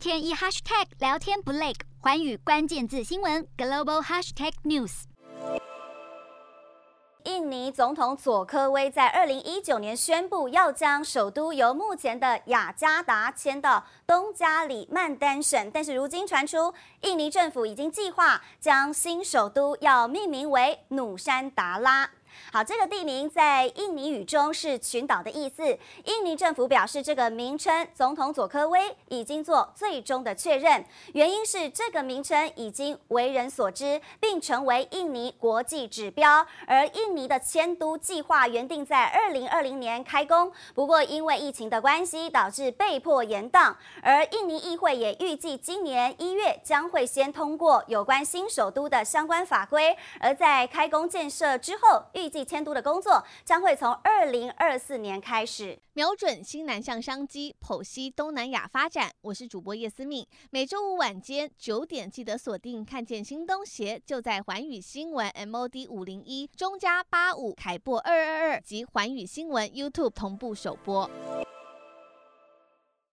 天一 hashtag 聊天不累，环宇关键字新闻 global hashtag news。印尼总统佐科威在二零一九年宣布要将首都由目前的雅加达迁到东加里曼丹省，但是如今传出，印尼政府已经计划将新首都要命名为努山达拉。好，这个地名在印尼语中是群岛的意思。印尼政府表示，这个名称总统佐科威已经做最终的确认，原因是这个名称已经为人所知，并成为印尼国际指标。而印尼的迁都计划原定在二零二零年开工，不过因为疫情的关系，导致被迫延宕。而印尼议会也预计今年一月将会先通过有关新首都的相关法规，而在开工建设之后，预计。迁都的工作将会从二零二四年开始，瞄准新南向商机，剖析东南亚发展。我是主播叶思敏，每周五晚间九点记得锁定，看见新东协就在环宇新闻 MOD 五零一中加八五凯播二二二及环宇新闻 YouTube 同步首播。